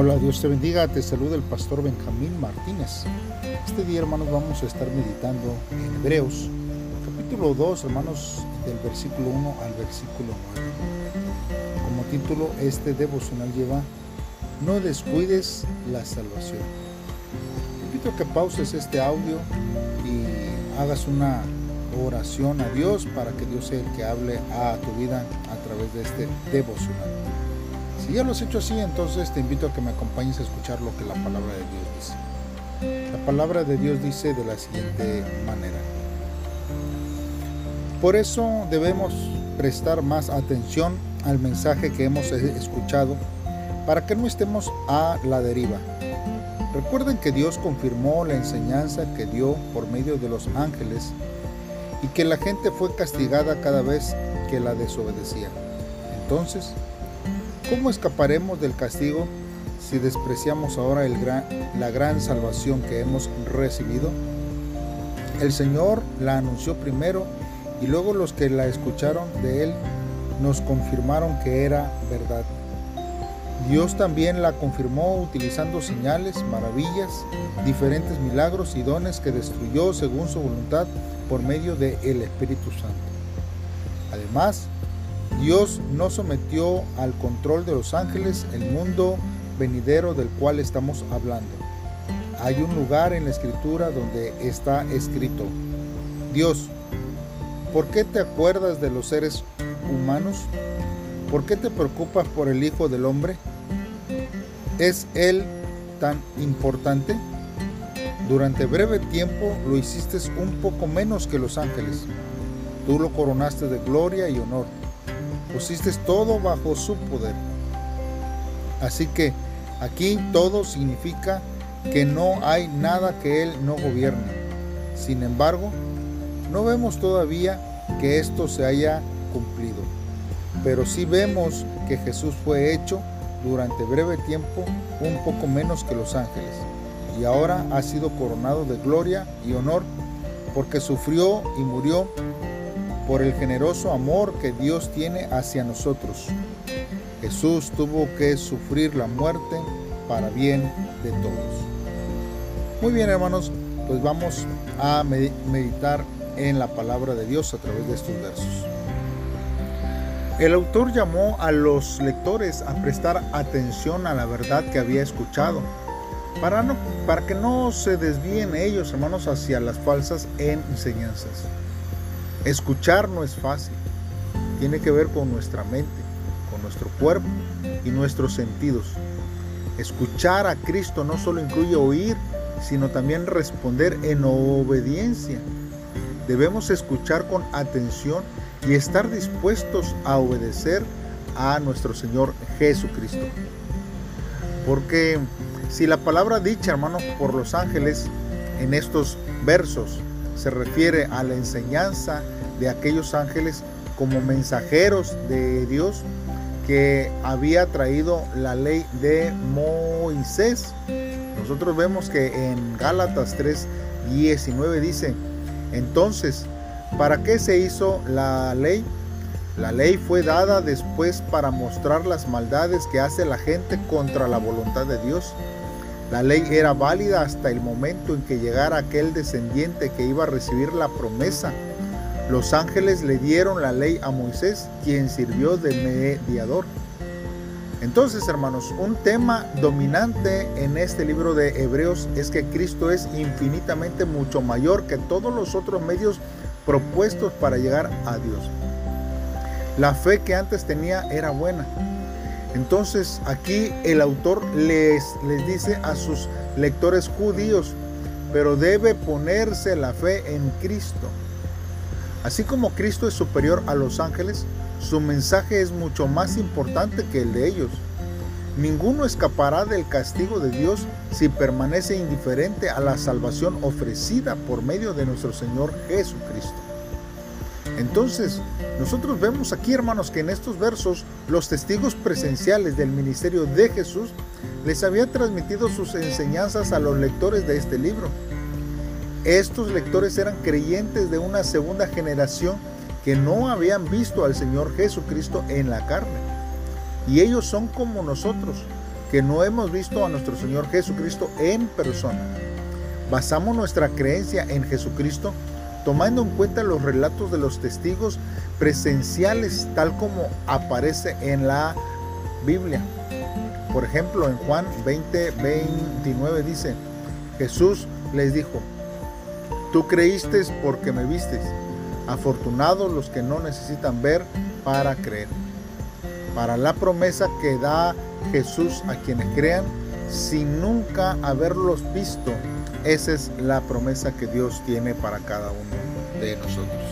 Hola, Dios te bendiga, te saluda el pastor Benjamín Martínez. Este día, hermanos, vamos a estar meditando en Hebreos, capítulo 2, hermanos, del versículo 1 al versículo 9. Como título, este devocional lleva No descuides la salvación. Te invito a que pauses este audio y hagas una oración a Dios para que Dios sea el que hable a tu vida a través de este devocional. Si ya lo has hecho así, entonces te invito a que me acompañes a escuchar lo que la palabra de Dios dice. La palabra de Dios dice de la siguiente manera. Por eso debemos prestar más atención al mensaje que hemos escuchado para que no estemos a la deriva. Recuerden que Dios confirmó la enseñanza que dio por medio de los ángeles y que la gente fue castigada cada vez que la desobedecía. Entonces, ¿Cómo escaparemos del castigo si despreciamos ahora la gran salvación que hemos recibido? El Señor la anunció primero y luego los que la escucharon de Él nos confirmaron que era verdad. Dios también la confirmó utilizando señales, maravillas, diferentes milagros y dones que destruyó según su voluntad por medio del Espíritu Santo. Además, Dios no sometió al control de los ángeles el mundo venidero del cual estamos hablando. Hay un lugar en la escritura donde está escrito, Dios, ¿por qué te acuerdas de los seres humanos? ¿Por qué te preocupas por el Hijo del Hombre? ¿Es Él tan importante? Durante breve tiempo lo hiciste un poco menos que los ángeles. Tú lo coronaste de gloria y honor pusiste todo bajo su poder. Así que aquí todo significa que no hay nada que Él no gobierne. Sin embargo, no vemos todavía que esto se haya cumplido, pero sí vemos que Jesús fue hecho durante breve tiempo un poco menos que los ángeles, y ahora ha sido coronado de gloria y honor porque sufrió y murió por el generoso amor que Dios tiene hacia nosotros. Jesús tuvo que sufrir la muerte para bien de todos. Muy bien hermanos, pues vamos a meditar en la palabra de Dios a través de estos versos. El autor llamó a los lectores a prestar atención a la verdad que había escuchado, para, para que no se desvíen ellos, hermanos, hacia las falsas enseñanzas. Escuchar no es fácil. Tiene que ver con nuestra mente, con nuestro cuerpo y nuestros sentidos. Escuchar a Cristo no solo incluye oír, sino también responder en obediencia. Debemos escuchar con atención y estar dispuestos a obedecer a nuestro Señor Jesucristo. Porque si la palabra dicha, hermanos, por los ángeles en estos versos se refiere a la enseñanza de aquellos ángeles como mensajeros de Dios que había traído la ley de Moisés. Nosotros vemos que en Gálatas 3, 19 dice, entonces, ¿para qué se hizo la ley? La ley fue dada después para mostrar las maldades que hace la gente contra la voluntad de Dios. La ley era válida hasta el momento en que llegara aquel descendiente que iba a recibir la promesa los ángeles le dieron la ley a Moisés, quien sirvió de mediador. Entonces, hermanos, un tema dominante en este libro de Hebreos es que Cristo es infinitamente mucho mayor que todos los otros medios propuestos para llegar a Dios. La fe que antes tenía era buena. Entonces aquí el autor les, les dice a sus lectores judíos, pero debe ponerse la fe en Cristo. Así como Cristo es superior a los ángeles, su mensaje es mucho más importante que el de ellos. Ninguno escapará del castigo de Dios si permanece indiferente a la salvación ofrecida por medio de nuestro Señor Jesucristo. Entonces, nosotros vemos aquí, hermanos, que en estos versos los testigos presenciales del ministerio de Jesús les había transmitido sus enseñanzas a los lectores de este libro. Estos lectores eran creyentes de una segunda generación que no habían visto al Señor Jesucristo en la carne. Y ellos son como nosotros. que no hemos visto a nuestro Señor Jesucristo en persona. Basamos nuestra creencia en Jesucristo tomando en cuenta los relatos de los testigos presenciales tal como aparece en la Biblia. Por ejemplo, en Juan 20, 29 dice, Jesús les dijo, tú creíste porque me vistes. Afortunados los que no necesitan ver para creer. Para la promesa que da Jesús a quienes crean sin nunca haberlos visto. Esa es la promesa que Dios tiene para cada uno de nosotros.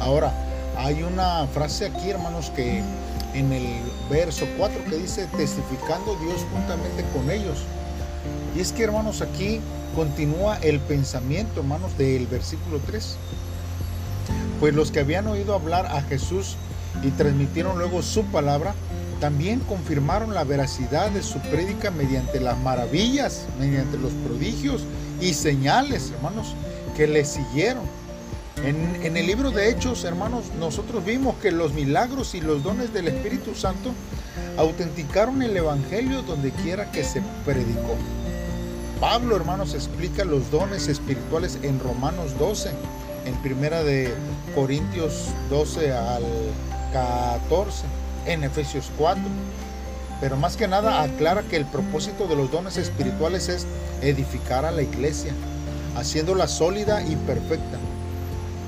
Ahora, hay una frase aquí, hermanos, que en el verso 4 que dice, testificando Dios juntamente con ellos. Y es que, hermanos, aquí continúa el pensamiento, hermanos, del versículo 3. Pues los que habían oído hablar a Jesús y transmitieron luego su palabra, también confirmaron la veracidad de su prédica mediante las maravillas, mediante los prodigios y señales, hermanos, que le siguieron. En, el libro de Hechos, hermanos, nosotros vimos que los milagros y los dones del Espíritu Santo autenticaron el Evangelio donde quiera que se predicó. Pablo, hermanos, explica los dones espirituales en Romanos 12, en primera de Corintios 12 al 14, en Efesios 4. Pero más que nada aclara que el propósito de los dones espirituales es edificar a la iglesia, haciéndola sólida y perfecta.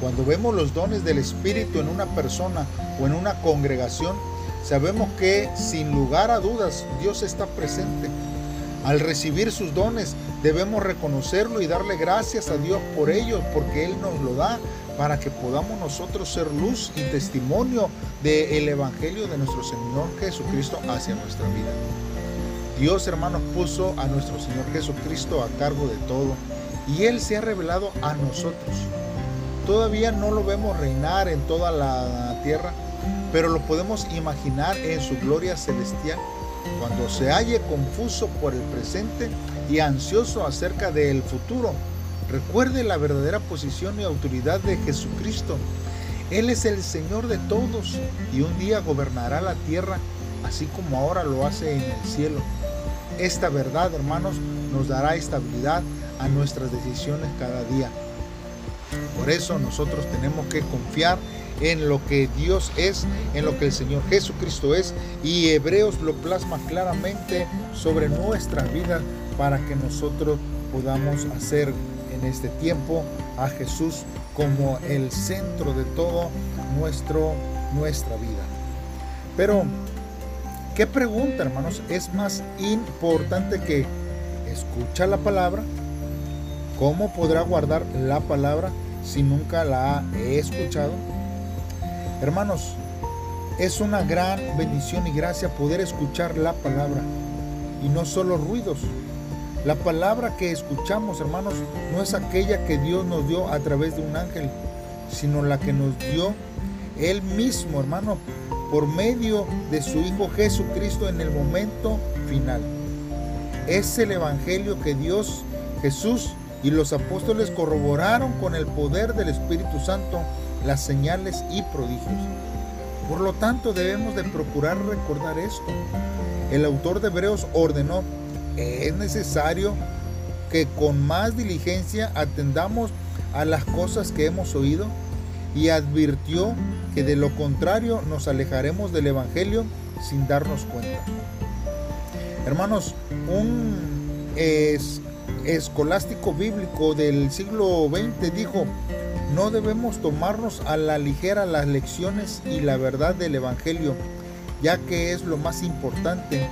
Cuando vemos los dones del Espíritu en una persona o en una congregación, sabemos que sin lugar a dudas Dios está presente. Al recibir sus dones debemos reconocerlo y darle gracias a Dios por ellos, porque Él nos lo da para que podamos nosotros ser luz y testimonio del Evangelio de nuestro Señor Jesucristo hacia nuestra vida. Dios, hermanos, puso a nuestro Señor Jesucristo a cargo de todo y Él se ha revelado a nosotros. Todavía no lo vemos reinar en toda la tierra, pero lo podemos imaginar en su gloria celestial. Cuando se halle confuso por el presente y ansioso acerca del futuro, recuerde la verdadera posición y autoridad de Jesucristo. Él es el Señor de todos y un día gobernará la tierra así como ahora lo hace en el cielo. Esta verdad, hermanos, nos dará estabilidad a nuestras decisiones cada día. Por eso nosotros tenemos que confiar en lo que Dios es, en lo que el Señor Jesucristo es, y Hebreos lo plasma claramente sobre nuestra vida para que nosotros podamos hacer en este tiempo a Jesús como el centro de todo nuestro, nuestra vida. Pero, ¿qué pregunta, hermanos? Es más importante que escuchar la palabra, ¿Cómo podrá guardar la palabra si nunca la he escuchado? Hermanos, es una gran bendición y gracia poder escuchar la palabra y no solo ruidos. La palabra que escuchamos, hermanos, no es aquella que Dios nos dio a través de un ángel, sino la que nos dio Él mismo, hermano, por medio de su Hijo Jesucristo en el momento final. Es el Evangelio que Dios, Jesús, y los apóstoles corroboraron con el poder del Espíritu Santo las señales y prodigios. Por lo tanto, debemos de procurar recordar esto. El autor de Hebreos ordenó, es necesario que con más diligencia atendamos a las cosas que hemos oído y advirtió que de lo contrario nos alejaremos del Evangelio sin darnos cuenta. Hermanos, un es, escolástico bíblico del siglo XX dijo, no debemos tomarnos a la ligera las lecciones y la verdad del Evangelio, ya que es lo más importante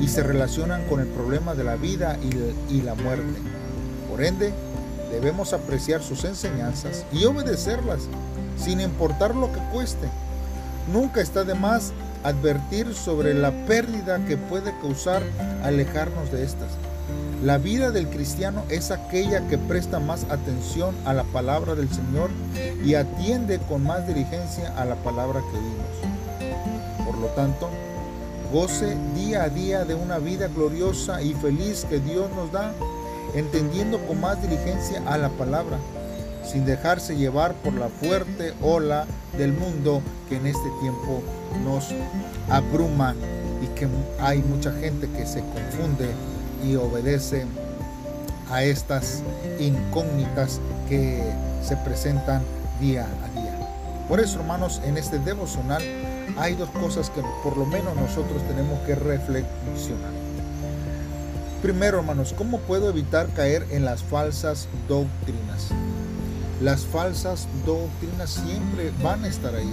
y se relacionan con el problema de la vida y, la muerte. Por ende, debemos apreciar sus enseñanzas y obedecerlas, sin importar lo que cueste. Nunca está de más advertir sobre la pérdida que puede causar alejarnos de estas. La vida del cristiano es aquella que presta más atención a la palabra del Señor y atiende con más diligencia a la palabra que vimos. Por lo tanto, goce día a día de una vida gloriosa y feliz que Dios nos da, entendiendo con más diligencia a la palabra, sin dejarse llevar por la fuerte ola del mundo que en este tiempo nos abruma y que hay mucha gente que se confunde y obedece a estas incógnitas que se presentan día a día. Por eso, hermanos, en este devocional hay dos cosas que por lo menos nosotros tenemos que reflexionar. Primero, hermanos, ¿cómo puedo evitar caer en las falsas doctrinas? Las falsas doctrinas siempre van a estar ahí.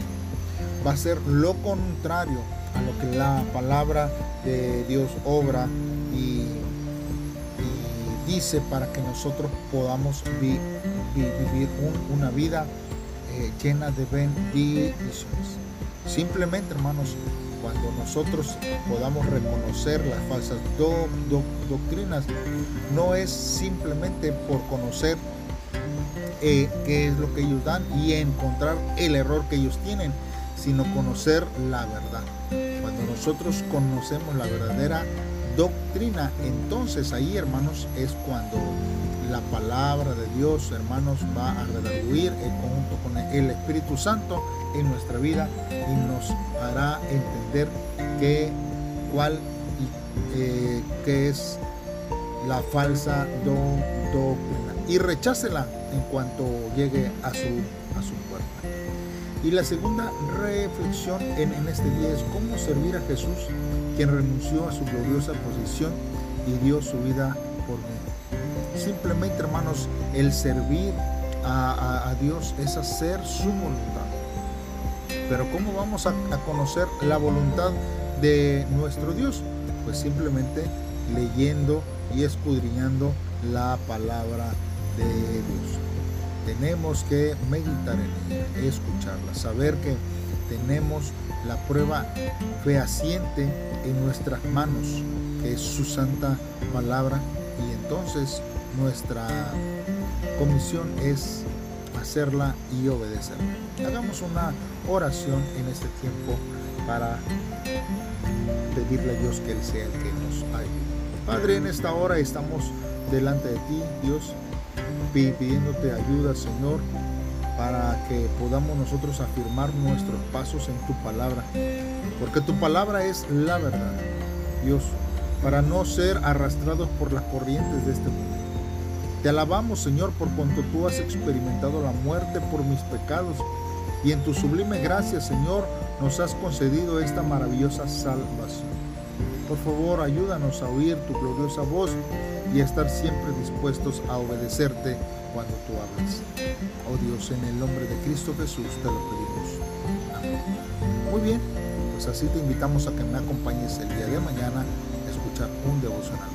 Va a ser lo contrario a lo que la palabra de Dios obra y, dice para que nosotros podamos vivir una vida eh, llena de bendiciones. Simplemente, hermanos, cuando nosotros podamos reconocer las falsas doctrinas, no es simplemente por conocer eh, qué es lo que ellos dan y encontrar el error que ellos tienen, sino conocer la verdad. Cuando nosotros conocemos la verdadera doctrina, entonces ahí, hermanos, es cuando la palabra de Dios, hermanos, va a redarguir en conjunto con el Espíritu Santo en nuestra vida y nos hará entender qué, cuál y eh, qué es la falsa doctrina. Y rechácela en cuanto llegue a su, a su puerta. Y la segunda reflexión en, en este día es cómo servir a Jesús, quien renunció a su gloriosa posición y dio su vida por mí. Simplemente, hermanos, el servir a, Dios es hacer su voluntad. Pero ¿cómo vamos a, a conocer la voluntad de nuestro Dios? Pues simplemente leyendo y escudriñando la palabra de Dios tenemos que meditar en ella, escucharla, saber que tenemos la prueba fehaciente en nuestras manos, que es su santa palabra, y entonces nuestra comisión es hacerla y obedecerla. Hagamos una oración en este tiempo para pedirle a Dios que Él sea el que nos ayude. Padre, en esta hora estamos delante de ti, Dios, pidiéndote ayuda, Señor, para que podamos nosotros afirmar nuestros pasos en tu palabra, porque tu palabra es la verdad, Dios, para no ser arrastrados por las corrientes de este mundo. Te alabamos, Señor, por cuanto tú has experimentado la muerte por mis pecados y en tu sublime gracia, Señor, nos has concedido esta maravillosa salvación. Por favor, ayúdanos a oír tu gloriosa voz y a estar siempre dispuestos a obedecerte cuando tú hablas. Oh Dios, en el nombre de Cristo Jesús te lo pedimos. Amén. Muy bien, pues así te invitamos a que me acompañes el día de mañana a escuchar un devocional.